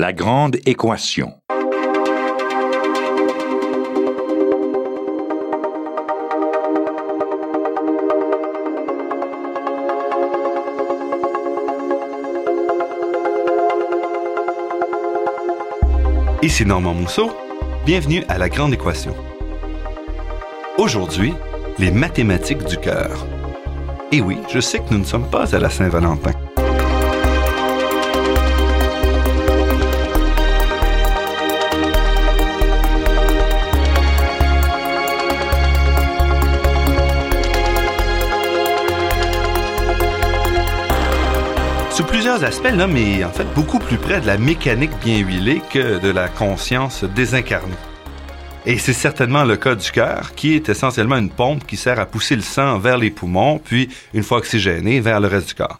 La grande équation. Ici Normand Mousseau. Bienvenue à La Grande Équation. Aujourd'hui, les mathématiques du cœur. Et oui, je sais que nous ne sommes pas à la Saint-Valentin. Sous plusieurs aspects, l'homme est en fait beaucoup plus près de la mécanique bien huilée que de la conscience désincarnée. Et c'est certainement le cas du cœur, qui est essentiellement une pompe qui sert à pousser le sang vers les poumons, puis, une fois oxygéné, vers le reste du corps.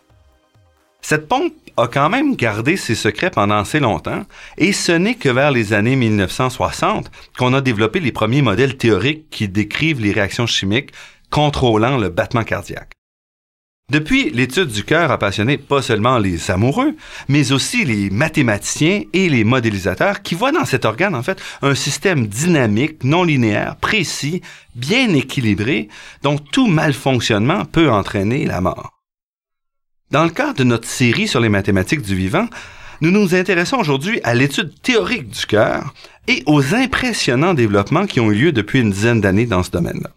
Cette pompe a quand même gardé ses secrets pendant assez longtemps, et ce n'est que vers les années 1960 qu'on a développé les premiers modèles théoriques qui décrivent les réactions chimiques contrôlant le battement cardiaque. Depuis, l'étude du cœur a passionné pas seulement les amoureux, mais aussi les mathématiciens et les modélisateurs qui voient dans cet organe, en fait, un système dynamique, non linéaire, précis, bien équilibré, dont tout malfonctionnement peut entraîner la mort. Dans le cadre de notre série sur les mathématiques du vivant, nous nous intéressons aujourd'hui à l'étude théorique du cœur et aux impressionnants développements qui ont eu lieu depuis une dizaine d'années dans ce domaine-là.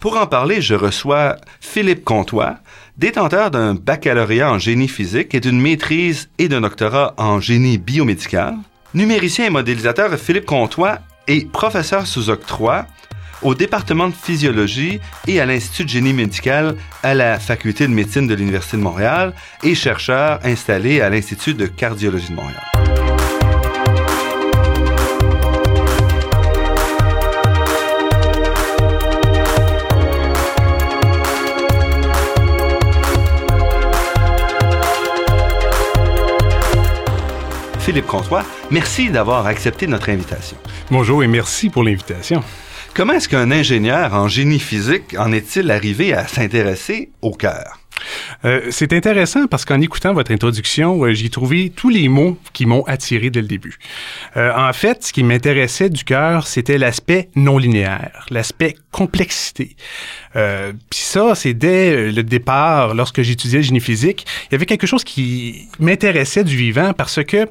Pour en parler, je reçois Philippe Comtois, détenteur d'un baccalauréat en génie physique et d'une maîtrise et d'un doctorat en génie biomédical. Numéricien et modélisateur Philippe Comtois est professeur sous octroi au département de physiologie et à l'Institut de génie médical à la Faculté de médecine de l'Université de Montréal et chercheur installé à l'Institut de cardiologie de Montréal. Philippe Comtois, merci d'avoir accepté notre invitation. Bonjour et merci pour l'invitation. Comment est-ce qu'un ingénieur en génie physique en est-il arrivé à s'intéresser au cœur? Euh, c'est intéressant parce qu'en écoutant votre introduction, euh, j'ai tous les mots qui m'ont attiré dès le début. Euh, en fait, ce qui m'intéressait du cœur, c'était l'aspect non linéaire, l'aspect complexité. Euh, Puis ça, c'est dès le départ, lorsque j'étudiais le génie physique, il y avait quelque chose qui m'intéressait du vivant parce que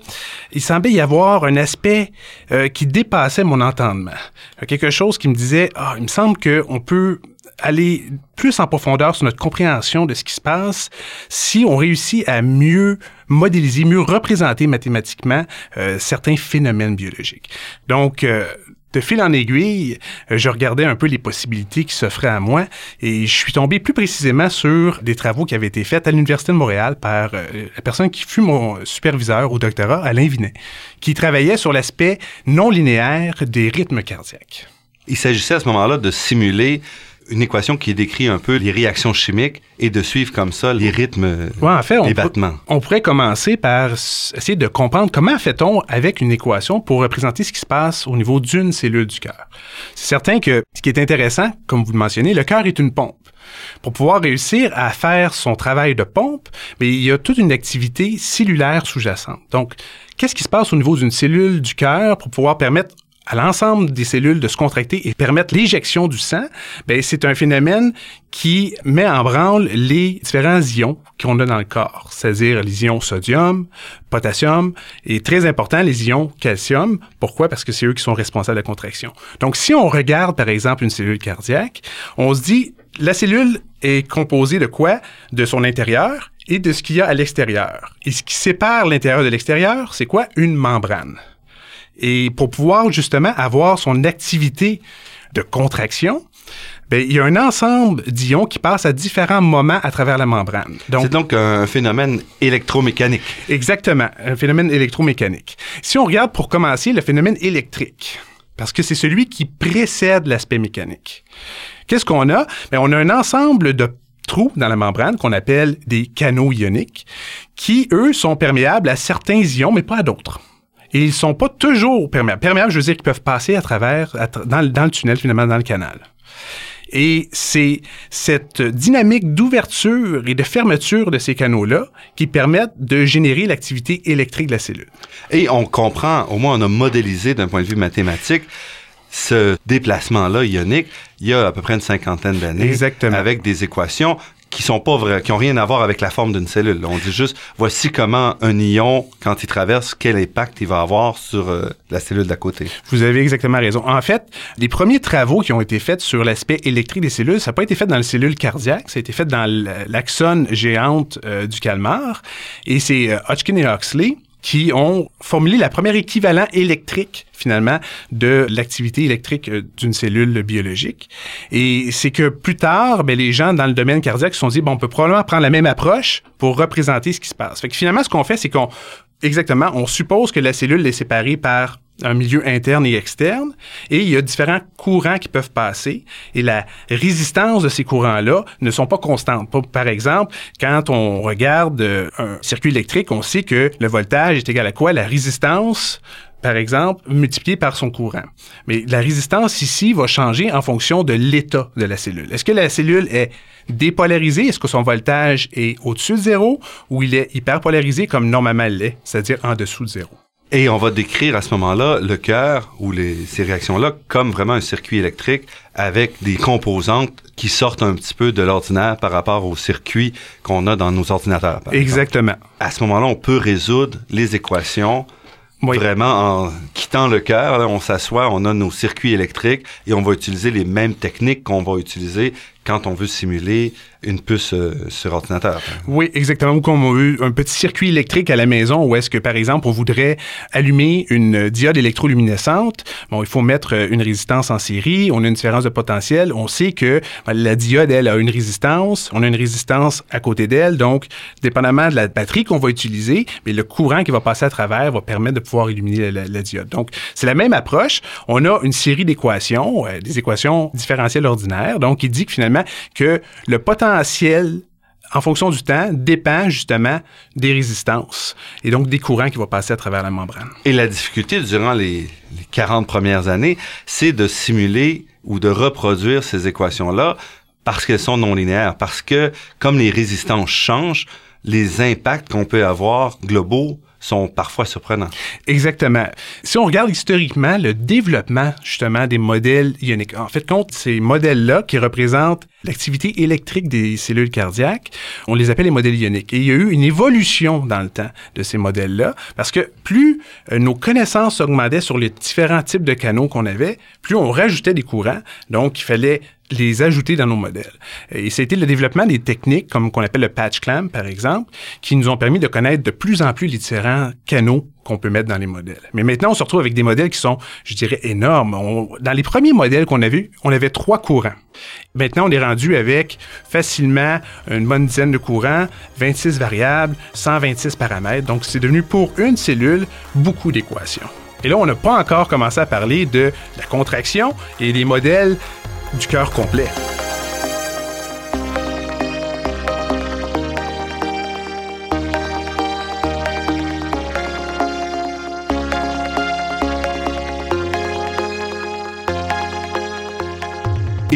il semblait y avoir un aspect euh, qui dépassait mon entendement. Quelque chose qui me disait, ah, il me semble qu'on peut aller plus en profondeur sur notre compréhension de ce qui se passe si on réussit à mieux modéliser, mieux représenter mathématiquement euh, certains phénomènes biologiques. Donc, euh, de fil en aiguille, euh, je regardais un peu les possibilités qui s'offraient à moi et je suis tombé plus précisément sur des travaux qui avaient été faits à l'Université de Montréal par la personne qui fut mon superviseur au doctorat, Alain Vinet, qui travaillait sur l'aspect non linéaire des rythmes cardiaques. Il s'agissait à ce moment-là de simuler une équation qui décrit un peu les réactions chimiques et de suivre comme ça les rythmes, ouais, en fait, battements. On pourrait commencer par essayer de comprendre comment fait-on avec une équation pour représenter ce qui se passe au niveau d'une cellule du cœur. C'est certain que ce qui est intéressant, comme vous le mentionnez, le cœur est une pompe. Pour pouvoir réussir à faire son travail de pompe, mais il y a toute une activité cellulaire sous-jacente. Donc, qu'est-ce qui se passe au niveau d'une cellule du cœur pour pouvoir permettre à l'ensemble des cellules de se contracter et permettre l'éjection du sang, ben c'est un phénomène qui met en branle les différents ions qu'on a dans le corps, c'est-à-dire les ions sodium, potassium et très important les ions calcium. Pourquoi? Parce que c'est eux qui sont responsables de la contraction. Donc si on regarde par exemple une cellule cardiaque, on se dit la cellule est composée de quoi? De son intérieur et de ce qu'il y a à l'extérieur. Et ce qui sépare l'intérieur de l'extérieur, c'est quoi? Une membrane. Et pour pouvoir justement avoir son activité de contraction, ben, il y a un ensemble d'ions qui passent à différents moments à travers la membrane. C'est donc un phénomène électromécanique. Exactement, un phénomène électromécanique. Si on regarde pour commencer le phénomène électrique, parce que c'est celui qui précède l'aspect mécanique. Qu'est-ce qu'on a? Ben, on a un ensemble de trous dans la membrane qu'on appelle des canaux ioniques qui, eux, sont perméables à certains ions, mais pas à d'autres. Et ils sont pas toujours perméables. Perméables, je veux dire qu'ils peuvent passer à travers, à tra dans, dans, le tunnel, finalement, dans le canal. Et c'est cette dynamique d'ouverture et de fermeture de ces canaux-là qui permettent de générer l'activité électrique de la cellule. Et on comprend, au moins on a modélisé d'un point de vue mathématique, ce déplacement-là ionique, il y a à peu près une cinquantaine d'années, avec des équations qui sont pas vraies, qui ont rien à voir avec la forme d'une cellule. On dit juste, voici comment un ion, quand il traverse, quel impact il va avoir sur euh, la cellule d'à côté. Vous avez exactement raison. En fait, les premiers travaux qui ont été faits sur l'aspect électrique des cellules, ça n'a pas été fait dans les cellules cardiaques, ça a été fait dans l'axone géante euh, du calmar. Et c'est euh, Hodgkin et Huxley qui ont formulé la première équivalent électrique finalement de l'activité électrique euh, d'une cellule biologique. Et c'est que plus tard, ben, les gens dans le domaine cardiaque se sont dit, bon, on peut probablement prendre la même approche pour représenter ce qui se passe. Fait que finalement, ce qu'on fait, c'est qu'on, exactement, on suppose que la cellule est séparée par un milieu interne et externe, et il y a différents courants qui peuvent passer, et la résistance de ces courants-là ne sont pas constantes. Par exemple, quand on regarde euh, un circuit électrique, on sait que le voltage est égal à quoi? La résistance par exemple, multiplié par son courant. Mais la résistance ici va changer en fonction de l'état de la cellule. Est-ce que la cellule est dépolarisée? Est-ce que son voltage est au-dessus de zéro ou il est hyperpolarisé comme normalement l'est, c'est-à-dire en dessous de zéro? Et on va décrire à ce moment-là le cœur ou les, ces réactions-là comme vraiment un circuit électrique avec des composantes qui sortent un petit peu de l'ordinaire par rapport au circuit qu'on a dans nos ordinateurs. Exactement. À ce moment-là, on peut résoudre les équations Vraiment, en quittant le cœur, on s'assoit, on a nos circuits électriques et on va utiliser les mêmes techniques qu'on va utiliser quand on veut simuler une puce euh, sur ordinateur. Oui, exactement. Ou comme on veut un petit circuit électrique à la maison où est-ce que, par exemple, on voudrait allumer une diode électroluminescente. Bon, il faut mettre euh, une résistance en série. On a une différence de potentiel. On sait que ben, la diode, elle, a une résistance. On a une résistance à côté d'elle. Donc, dépendamment de la batterie qu'on va utiliser, mais le courant qui va passer à travers va permettre de pouvoir illuminer la, diode. Donc, c'est la même approche. On a une série d'équations, euh, des équations différentielles ordinaires. Donc, il dit que finalement, que le potentiel en fonction du temps, dépend justement des résistances et donc des courants qui vont passer à travers la membrane. Et la difficulté durant les, 40 premières années, c'est de simuler ou de reproduire ces équations-là parce qu'elles sont non linéaires, parce que comme les résistances changent, les impacts qu'on peut avoir globaux sont parfois surprenants. Exactement. Si on regarde historiquement le développement justement des modèles ioniques, en fait, compte ces modèles-là qui représentent l'activité électrique des cellules cardiaques, on les appelle les modèles ioniques. Et il y a eu une évolution dans le temps de ces modèles-là, parce que plus euh, nos connaissances augmentaient sur les différents types de canaux qu'on avait, plus on rajoutait des courants. Donc, il fallait les ajouter dans nos modèles. Et c'était le développement des techniques, comme qu'on appelle le patch clamp, par exemple, qui nous ont permis de connaître de plus en plus les différents canaux qu'on peut mettre dans les modèles. Mais maintenant, on se retrouve avec des modèles qui sont, je dirais, énormes. dans les premiers modèles qu'on a vus, on avait trois courants. Maintenant, on est rendu avec facilement une bonne dizaine de courants, 26 variables, 126 paramètres. Donc, c'est devenu pour une cellule beaucoup d'équations. Et là, on n'a pas encore commencé à parler de la contraction et des modèles du cœur complet.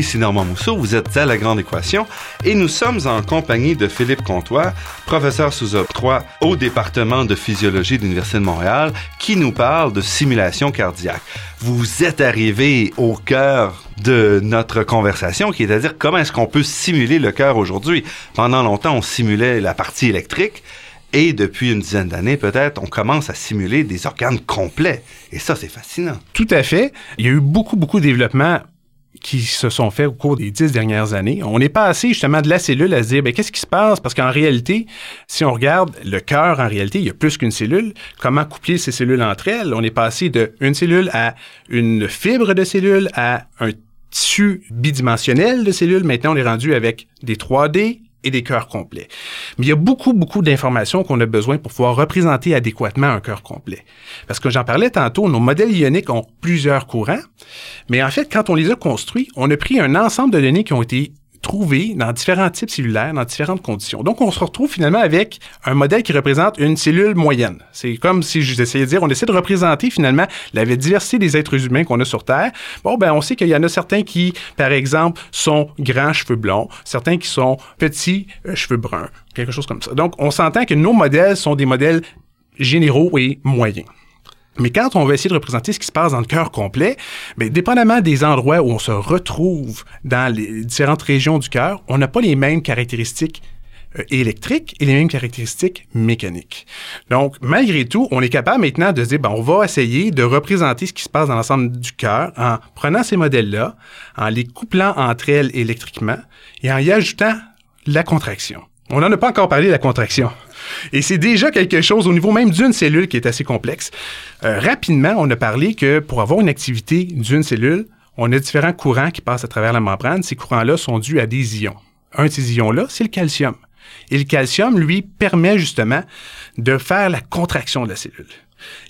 Ici Normand Mousseau, vous êtes à La Grande Équation et nous sommes en compagnie de Philippe Comtois, professeur sous octroi au département de physiologie de l'Université de Montréal, qui nous parle de simulation cardiaque. Vous êtes arrivé au cœur de notre conversation, qui est à dire comment est-ce qu'on peut simuler le cœur aujourd'hui. Pendant longtemps, on simulait la partie électrique. Et depuis une dizaine d'années, peut-être, on commence à simuler des organes complets. Et ça, c'est fascinant. Tout à fait. Il y a eu beaucoup, beaucoup de développement qui se sont faits au cours des dix dernières années. On est passé justement de la cellule à se dire, ben, qu'est-ce qui se passe? Parce qu'en réalité, si on regarde le cœur, en réalité, il y a plus qu'une cellule. Comment coupler ces cellules entre elles? On est passé d'une cellule à une fibre de cellule à un tissu bidimensionnel de cellules. Maintenant, on est rendu avec des 3D et des cœurs complets. Mais il y a beaucoup, beaucoup d'informations qu'on a besoin pour pouvoir représenter adéquatement un cœur complet. Parce que j'en parlais tantôt, nos modèles ioniques ont plusieurs courants, mais en fait, quand on les a construits, on a pris un ensemble de données qui ont été trouvées dans différents types cellulaires, dans différentes conditions. Donc, on se retrouve finalement avec un modèle qui représente une cellule moyenne. C'est comme si j'essayais de dire, on essaie de représenter finalement la diversité des êtres humains qu'on a sur Terre. Bon, ben, on sait qu'il y en a certains qui, par exemple, sont grands cheveux blonds, certains qui sont petits euh, cheveux bruns, quelque chose comme ça. Donc, on s'entend que nos modèles sont des modèles généraux et moyens. Mais quand on va essayer de représenter ce qui se passe dans le cœur complet, bien, dépendamment des endroits où on se retrouve dans les différentes régions du cœur, on n'a pas les mêmes caractéristiques euh, électriques et les mêmes caractéristiques mécaniques. Donc, malgré tout, on est capable maintenant de dire, ben, on va essayer de représenter ce qui se passe dans l'ensemble du cœur en prenant ces modèles-là, en les couplant entre elles électriquement et en y ajoutant la contraction. On n'en a pas encore parlé de la contraction. Et c'est déjà quelque chose au niveau même d'une cellule qui est assez complexe. Euh, rapidement, on a parlé que pour avoir une activité d'une cellule, on a différents courants qui passent à travers la membrane. Ces courants-là sont dus à des ions. Un de ces ions-là, c'est le calcium. Et le calcium, lui, permet justement de faire la contraction de la cellule.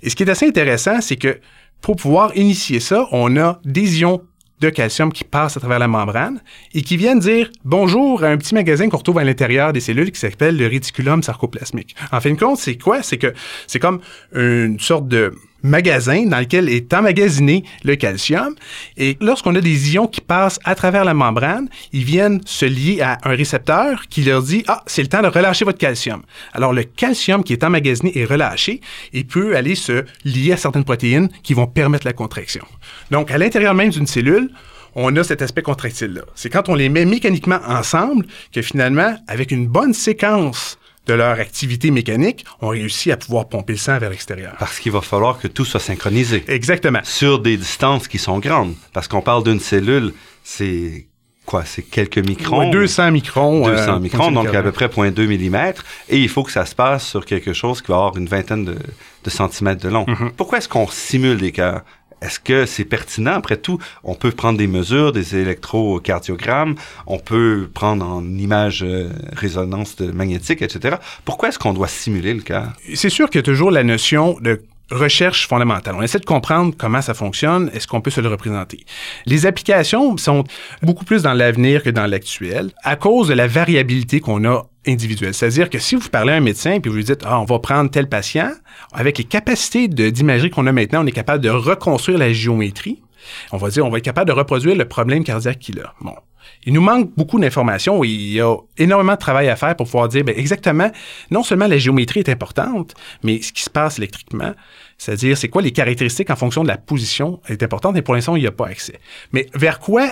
Et ce qui est assez intéressant, c'est que pour pouvoir initier ça, on a des ions de calcium qui passent à travers la membrane et qui viennent dire bonjour à un petit magasin qu'on retrouve à l'intérieur des cellules qui s'appelle le réticulum sarcoplasmique. En fin de compte, c'est quoi? C'est que c'est comme une sorte de magasin dans lequel est emmagasiné le calcium. Et lorsqu'on a des ions qui passent à travers la membrane, ils viennent se lier à un récepteur qui leur dit Ah, c'est le temps de relâcher votre calcium. Alors, le calcium qui est emmagasiné est relâché et peut aller se lier à certaines protéines qui vont permettre la contraction. Donc, à l'intérieur même d'une cellule, on a cet aspect contractile-là. C'est quand on les met mécaniquement ensemble que finalement, avec une bonne séquence de leur activité mécanique, ont réussi à pouvoir pomper le sang vers l'extérieur. Parce qu'il va falloir que tout soit synchronisé. Exactement. Sur des distances qui sont grandes. Parce qu'on parle d'une cellule, c'est quoi? C'est quelques microns? 200 microns. 200 euh, microns, donc à peu près 0.2 mm. Et il faut que ça se passe sur quelque chose qui va avoir une vingtaine de, centimètres de long. Mm-hmm. Pourquoi est-ce qu'on simule des cœurs? Est-ce que c'est pertinent? Après tout, on peut prendre des mesures, des électrocardiogrammes, on peut prendre en image euh, résonance magnétique, etc. Pourquoi est-ce qu'on doit simuler le cœur? C'est sûr qu'il y a toujours la notion de recherche fondamentale. On essaie de comprendre comment ça fonctionne, est-ce qu'on peut se le représenter? Les applications sont beaucoup plus dans l'avenir que dans l'actuel à cause de la variabilité qu'on a C'est-à-dire que si vous parlez à un médecin et vous lui dites, ah, on va prendre tel patient, avec les capacités d'imagerie qu'on a maintenant, on est capable de reconstruire la géométrie. On va dire, on va être capable de reproduire le problème cardiaque qu'il a. Bon. Il nous manque beaucoup d'informations il y a énormément de travail à faire pour pouvoir dire bien, exactement, non seulement la géométrie est importante, mais ce qui se passe électriquement, c'est-à-dire, c'est quoi les caractéristiques en fonction de la position est importante et pour l'instant, il n'y a pas accès. Mais vers quoi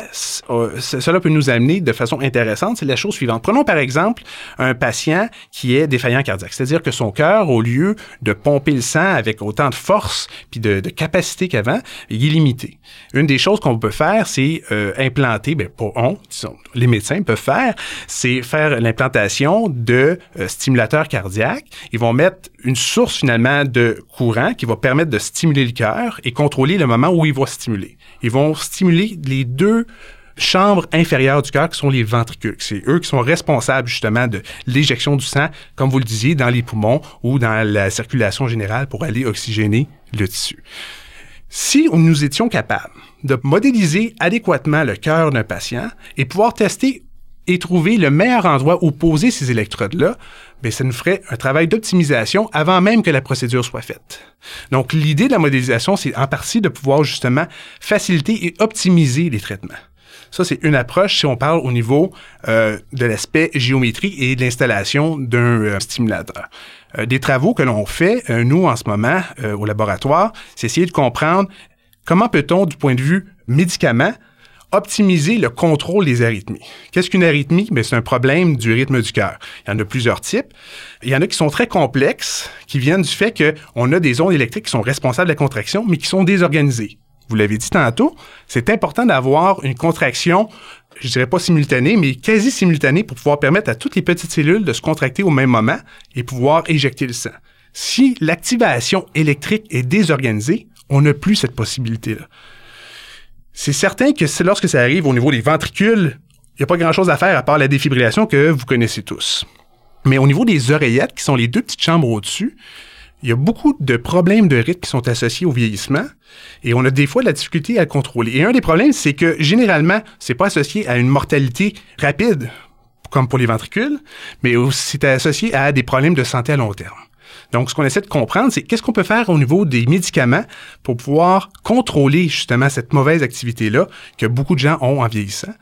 euh, cela peut nous amener de façon intéressante, c'est la chose suivante. Prenons par exemple un patient qui est défaillant cardiaque, c'est-à-dire que son cœur, au lieu de pomper le sang avec autant de force puis de, capacité qu'avant, il est limité. Une des choses qu'on peut faire, c'est euh, implanter, ben pas on, disons, les médecins peuvent faire, c'est faire l'implantation de euh, stimulateurs cardiaques. Ils vont mettre une source finalement de courant qui va permettre de stimuler le cœur et contrôler le moment où il va stimuler. Ils vont stimuler les deux chambres inférieures du cœur qui sont les ventricules. C'est eux qui sont responsables justement de l'éjection du sang, comme vous le disiez, dans les poumons ou dans la circulation générale pour aller oxygéner le tissu. Si nous étions capables de modéliser adéquatement le cœur d'un patient et pouvoir tester et trouver le meilleur endroit où poser ces électrodes-là, bien, ça nous ferait un travail d'optimisation avant même que la procédure soit faite. Donc, l'idée de la modélisation, c'est en partie de pouvoir justement faciliter et optimiser les traitements. Ça, c'est une approche si on parle au niveau euh, de l'aspect géométrie et de l'installation d'un euh, stimulateur. Euh, des travaux que l'on fait, nous, en ce moment, au laboratoire, c'est essayer de comprendre comment peut-on, du point de vue médicament, optimiser le contrôle des arythmies. Qu'est-ce qu'une arythmie? Ben, c'est un problème du rythme du cœur. Il y en a plusieurs types. Il y en a qui sont très complexes, qui viennent du fait qu'on a des ondes électriques qui sont responsables de la contraction, mais qui sont désorganisées. Vous l'avez dit tantôt, c'est important d'avoir une contraction, je dirais pas simultanée, mais quasi simultanée pour pouvoir permettre à toutes les petites cellules de se contracter au même moment et pouvoir éjecter le sang. Si l'activation électrique est désorganisée, on n'a plus cette possibilité-là. C'est certain que lorsque ça arrive au niveau des ventricules, il n'y a pas grand-chose à faire à part la défibrillation que vous connaissez tous. Mais au niveau des oreillettes, qui sont les deux petites chambres au-dessus, il y a beaucoup de problèmes de rythme qui sont associés au vieillissement et on a des fois de la difficulté à le contrôler. Et un des problèmes, c'est que généralement, c'est pas associé à une mortalité rapide, comme pour les ventricules, mais c'est associé à des problèmes de santé à long terme. Donc, ce qu'on essaie de comprendre, c'est qu'est-ce qu'on peut faire au niveau des médicaments pour pouvoir contrôler justement cette mauvaise activité-là que beaucoup de gens ont en vieillissant.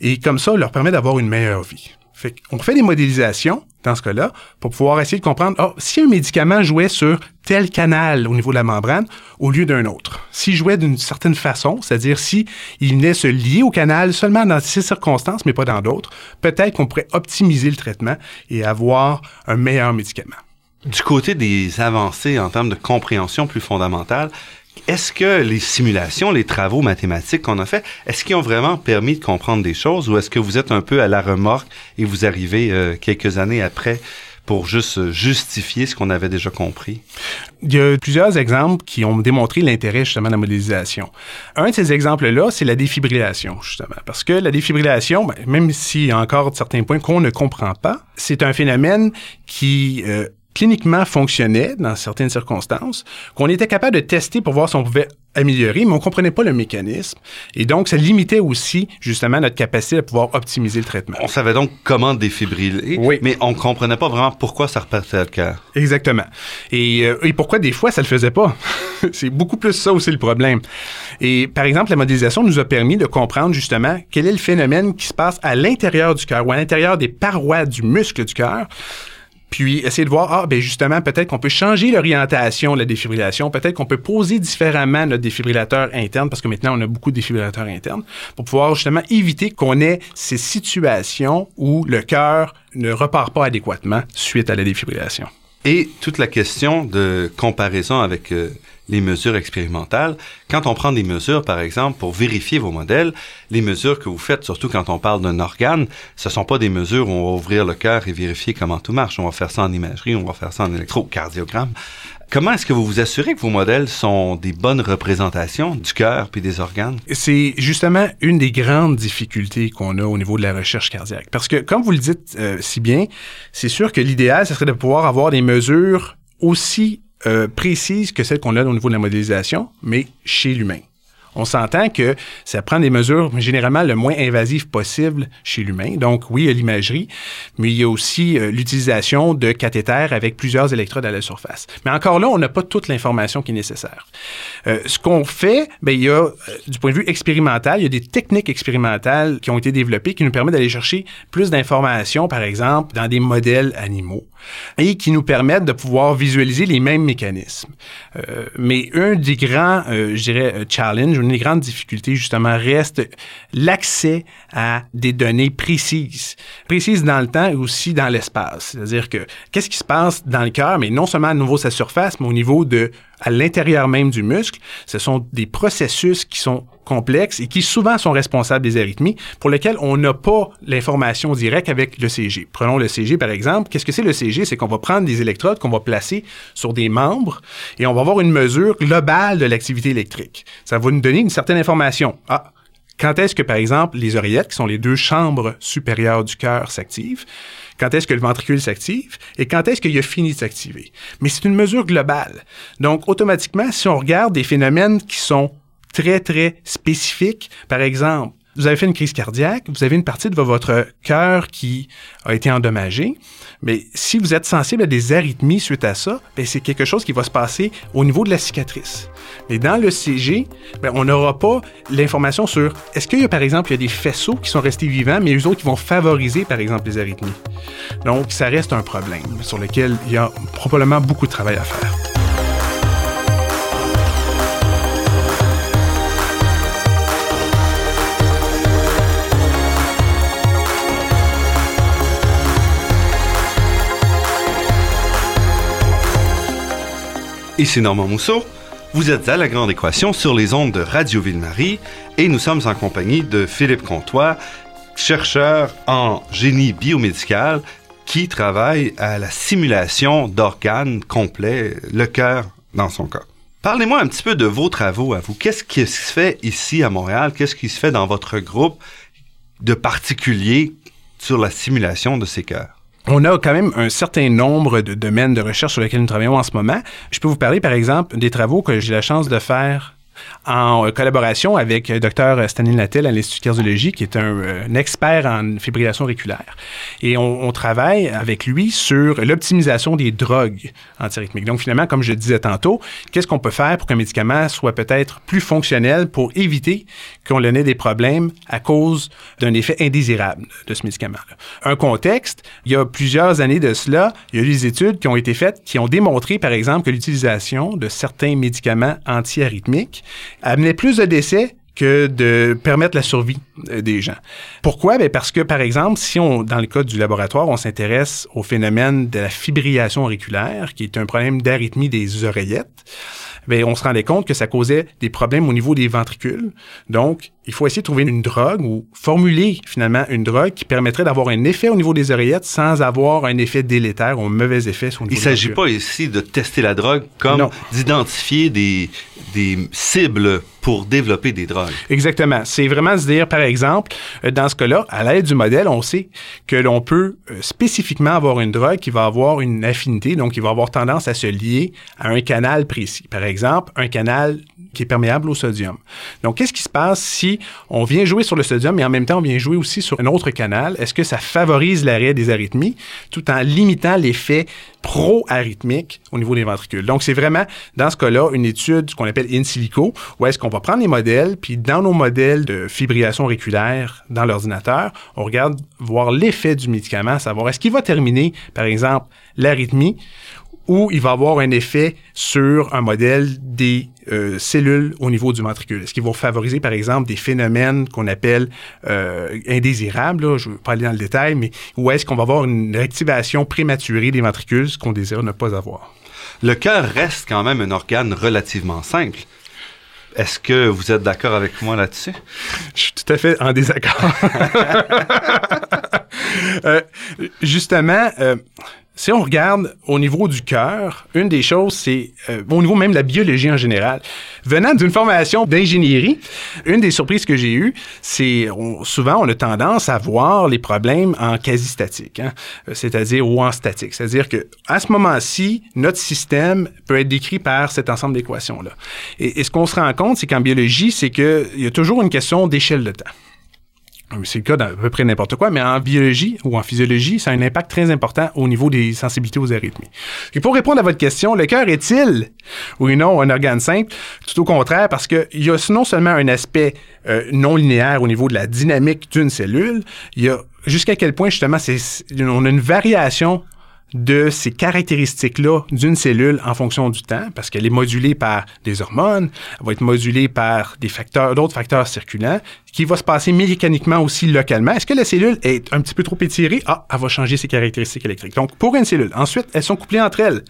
Et comme ça, leur permet d'avoir une meilleure vie. Fait on fait des modélisations dans ce cas-là pour pouvoir essayer de comprendre oh, si un médicament jouait sur tel canal au niveau de la membrane au lieu d'un autre. S'il jouait d'une certaine façon, c'est-à-dire si il venait se lier au canal seulement dans ces circonstances mais pas dans d'autres, peut-être qu'on pourrait optimiser le traitement et avoir un meilleur médicament. Du côté des avancées en termes de compréhension plus fondamentale, est-ce que les simulations, les travaux mathématiques qu'on a fait, est-ce qu'ils ont vraiment permis de comprendre des choses ou est-ce que vous êtes un peu à la remorque et vous arrivez euh, quelques années après pour juste justifier ce qu'on avait déjà compris? Il y a plusieurs exemples qui ont démontré l'intérêt justement de la modélisation. Un de ces exemples-là, c'est la défibrillation, justement. Parce que la défibrillation, ben, même s'il y a encore certains points qu'on ne comprend pas, c'est un phénomène qui... Euh, cliniquement fonctionnait dans certaines circonstances, qu'on était capable de tester pour voir si on pouvait améliorer, mais on comprenait pas le mécanisme. Et donc, ça limitait aussi, justement, notre capacité à pouvoir optimiser le traitement. On savait donc comment défibriller, oui. mais on comprenait pas vraiment pourquoi ça repartait le cœur. Exactement. Et, euh, et pourquoi des fois ça le faisait pas? C'est beaucoup plus ça aussi le problème. Et par exemple, la modélisation nous a permis de comprendre justement quel est le phénomène qui se passe à l'intérieur du cœur ou à l'intérieur des parois du muscle du cœur puis essayer de voir, ah, ben justement, peut-être qu'on peut changer l'orientation de la défibrillation, peut-être qu'on peut poser différemment notre défibrillateur interne, parce que maintenant, on a beaucoup de défibrillateurs internes, pour pouvoir justement éviter qu'on ait ces situations où le cœur ne repart pas adéquatement suite à la défibrillation. Et toute la question de comparaison avec euh, les mesures expérimentales. Quand on prend des mesures, par exemple, pour vérifier vos modèles, les mesures que vous faites, surtout quand on parle d'un organe, ce sont pas des mesures où on va ouvrir le cœur et vérifier comment tout marche. On va faire ça en imagerie, on va faire ça en électrocardiogramme. Comment est-ce que vous vous assurez que vos modèles sont des bonnes représentations du cœur puis des organes? C'est justement une des grandes difficultés qu'on a au niveau de la recherche cardiaque. Parce que, comme vous le dites euh, si bien, c'est sûr que l'idéal, ce serait de pouvoir avoir des mesures aussi euh, précise que celle qu'on a au niveau de la modélisation, mais chez l'humain. On s'entend que ça prend des mesures généralement le moins invasives possible chez l'humain. Donc oui, il y a l'imagerie, mais il y a aussi euh, l'utilisation de cathéters avec plusieurs électrodes à la surface. Mais encore là, on n'a pas toute l'information qui est nécessaire. Euh, ce qu'on fait, ben, il y a, du point de vue expérimental, il y a des techniques expérimentales qui ont été développées qui nous permettent d'aller chercher plus d'informations, par exemple, dans des modèles animaux et qui nous permettent de pouvoir visualiser les mêmes mécanismes. Euh, mais un des grands, euh, je dirais, euh, challenges, une des grandes difficultés, justement, reste l'accès à des données précises. Précises dans le temps et aussi dans l'espace. C'est-à-dire que qu'est-ce qui se passe dans le cœur, mais non seulement à nouveau sa surface, mais au niveau de à l'intérieur même du muscle. Ce sont des processus qui sont complexes et qui souvent sont responsables des arythmies pour lesquels on n'a pas l'information directe avec le CG. Prenons le CG par exemple. Qu'est-ce que c'est le CG? C'est qu'on va prendre des électrodes qu'on va placer sur des membres et on va avoir une mesure globale de l'activité électrique. Ça va nous donner une certaine information. Ah, quand est-ce que, par exemple, les oreillettes, qui sont les deux chambres supérieures du cœur, s'activent? Quand est-ce que le ventricule s'active et quand est-ce qu'il a fini de s'activer. Mais c'est une mesure globale. Donc, automatiquement, si on regarde des phénomènes qui sont très, très spécifiques, par exemple, vous avez fait une crise cardiaque, vous avez une partie de votre cœur qui a été endommagée, mais si vous êtes sensible à des arythmies suite à ça, ben, c'est quelque chose qui va se passer au niveau de la cicatrice. Mais dans le CG, ben, on n'aura pas l'information sur est-ce qu'il y a par exemple des faisceaux qui sont restés vivants, mais eux autres qui vont favoriser par exemple les arythmies. Donc ça reste un problème sur lequel il y a probablement beaucoup de travail à faire. Ici Normand Mousseau. Vous êtes à La Grande Équation sur les ondes de Radio Ville-Marie et nous sommes en compagnie de Philippe Comtois, chercheur en génie biomédical qui travaille à la simulation d'organes complets, le cœur dans son corps. Parlez-moi un petit peu de vos travaux à vous. Qu'est-ce qui se fait ici à Montréal? Qu'est-ce qui se fait dans votre groupe de particulier sur la simulation de ces cœurs? On a quand même un certain nombre de domaines de recherche sur lesquels nous travaillons en ce moment. Je peux vous parler, par exemple, des travaux que j'ai la chance de faire en collaboration avec le docteur Stanley Nattel à l'Institut de cardiologie, qui est un, expert en fibrillation auriculaire. Et on, travaille avec lui sur l'optimisation des drogues antirythmiques. Donc, finalement, comme je disais tantôt, qu'est-ce qu'on peut faire pour qu'un médicament soit peut-être plus fonctionnel pour éviter qu'on ait des problèmes à cause d'un effet indésirable de ce médicament-là? Un contexte, il y a plusieurs années de cela, il y a eu des études qui ont été faites qui ont démontré, par exemple, que l'utilisation de certains médicaments antiarythmiques amenait plus de décès que de permettre la survie euh, des gens. Pourquoi? Bien parce que, par exemple, si on, dans le cas du laboratoire, on s'intéresse au phénomène de la fibrillation auriculaire, qui est un problème d'arythmie des oreillettes, bien, on se rendait compte que ça causait des problèmes au niveau des ventricules. Donc, il faut essayer de trouver une drogue ou formuler finalement une drogue qui permettrait d'avoir un effet au niveau des oreillettes sans avoir un effet délétère ou un mauvais effet sur le Il ne s'agit pas ici de tester la drogue comme d'identifier des, des cibles pour développer des drogues. Exactement. C'est vraiment se dire, par exemple, euh, dans ce cas-là, à l'aide du modèle, on sait que l'on peut euh, spécifiquement avoir une drogue qui va avoir une affinité, donc qui va avoir tendance à se lier à un canal précis. Par exemple, un canal qui est perméable au sodium. Donc, qu'est-ce qui se passe si on vient jouer sur le sodium et en même temps on vient jouer aussi sur un autre canal? Est-ce que ça favorise l'arrêt des arythmies tout en limitant l'effet pro-arythmique au niveau des ventricules? Donc, c'est vraiment, dans ce cas-là, une étude, qu'on appelle in silico, où est-ce qu'on va prendre les modèles, puis dans nos modèles de fibrillation auriculaire dans l'ordinateur, on regarde voir l'effet du médicament, savoir est-ce qu'il va terminer, par exemple, l'arythmie ou il va avoir un effet sur un modèle des euh, cellules au niveau du ventricule. Est-ce qu'ils vont favoriser, par exemple, des phénomènes qu'on appelle euh, indésirables, je ne vais pas aller dans le détail, mais où est-ce qu'on va avoir une réactivation prématurée des ventricules, ce qu'on désire ne pas avoir? Le cœur reste quand même un organe relativement simple. Est-ce que vous êtes d'accord avec moi là-dessus? Je suis tout à fait en désaccord. euh, justement, euh, si on regarde au niveau du cœur, une des choses, c'est euh, au niveau même de la biologie en général. Venant d'une formation d'ingénierie, une des surprises que j'ai eues, c'est souvent on a tendance à voir les problèmes en quasi-statique, hein, c'est-à-dire ou en statique. C'est-à-dire que à ce moment-ci, notre système peut être décrit par cet ensemble d'équations-là. Et, et, ce qu'on se rend compte, c'est qu'en biologie, c'est qu'il y a toujours une question d'échelle de temps. C'est le cas d'à peu près n'importe quoi, mais en biologie ou en physiologie, ça a un impact très important au niveau des sensibilités aux arythmies. Et pour répondre à votre question, le cœur est-il, oui non, un organe simple? Tout au contraire, parce qu'il y a non seulement un aspect euh, non linéaire au niveau de la dynamique d'une cellule, il y a jusqu'à quel point justement on a une variation de ces caractéristiques-là d'une cellule en fonction du temps, parce qu'elle est modulée par des hormones, elle va être modulée par des facteurs, d'autres facteurs circulants, qui va se passer mécaniquement aussi localement. Est-ce que la cellule est un petit peu trop étirée? Ah, elle va changer ses caractéristiques électriques. Donc, pour une cellule. Ensuite, elles sont couplées entre elles.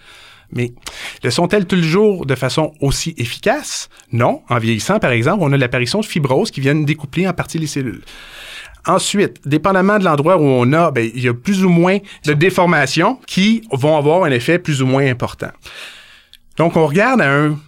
Mais le sont-elles toujours de façon aussi efficace? Non. En vieillissant, par exemple, on a l'apparition de fibroses qui viennent découpler en partie les cellules. Ensuite, dépendamment de l'endroit où on a, ben, il y a plus ou moins de déformations qui vont avoir un effet plus ou moins important. Donc, on regarde un,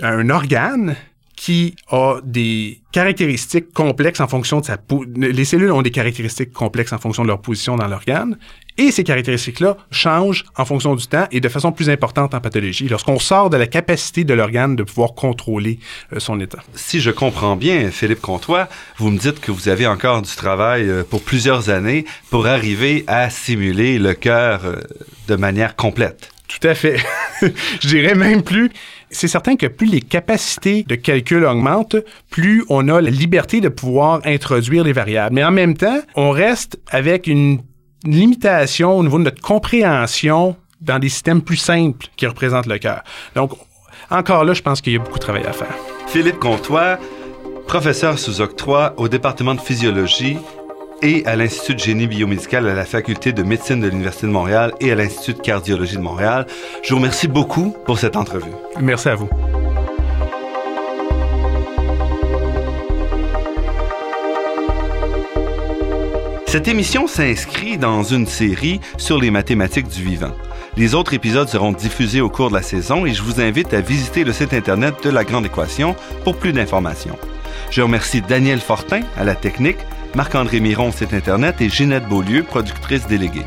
un organe qui a des caractéristiques complexes en fonction de sa... Les cellules ont des caractéristiques complexes en fonction de leur position dans l'organe. Et ces caractéristiques-là changent en fonction du temps et de façon plus importante en pathologie, lorsqu'on sort de la capacité de l'organe de pouvoir contrôler euh, son état. Si je comprends bien, Philippe Comtois, vous me dites que vous avez encore du travail euh, pour plusieurs années pour arriver à simuler le cœur euh, de manière complète. Tout à fait. je dirais même plus c'est certain que plus les capacités de calcul augmentent, plus on a la liberté de pouvoir introduire des variables. Mais en même temps, on reste avec une limitation au niveau de notre compréhension dans des systèmes plus simples qui représentent le cœur. Donc, encore là, je pense qu'il y a beaucoup de travail à faire. Philippe Comtois, professeur sous octroi au département de physiologie et à l'Institut de génie biomédical à la Faculté de médecine de l'Université de Montréal et à l'Institut de cardiologie de Montréal. Je vous remercie beaucoup pour cette entrevue. Merci à vous. Cette émission s'inscrit dans une série sur les mathématiques du vivant. Les autres épisodes seront diffusés au cours de la saison et je vous invite à visiter le site Internet de La Grande Équation pour plus d'informations. Je remercie Daniel Fortin à la technique, Marc-André Miron, site Internet et Ginette Beaulieu, productrice déléguée.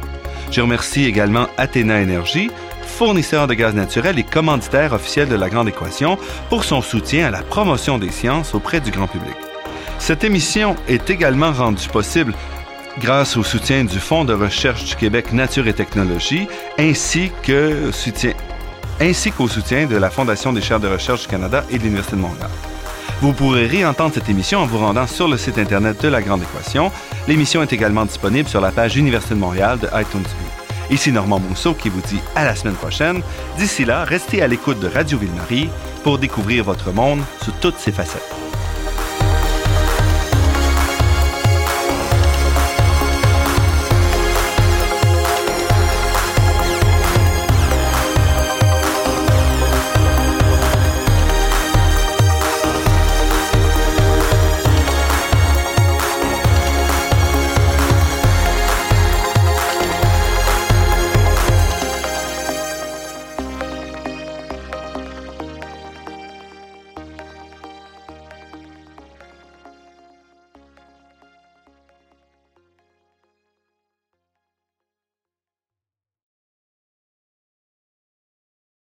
Je remercie également Athéna Énergie, fournisseur de gaz naturel et commanditaire officiel de la Grande Équation, pour son soutien à la promotion des sciences auprès du grand public. Cette émission est également rendue possible grâce au soutien du Fonds de recherche du Québec Nature et Technologie, ainsi ainsi qu'au soutien de la Fondation des chaires de recherche du Canada et de l'Université de Montréal. Vous pourrez réentendre cette émission en vous rendant sur le site Internet de La Grande Équation. L'émission est également disponible sur la page Université de Montréal de iTunes Ici Normand Mousseau qui vous dit à la semaine prochaine. D'ici là, restez à l'écoute de Radio Ville-Marie pour découvrir votre monde sous toutes ses facettes.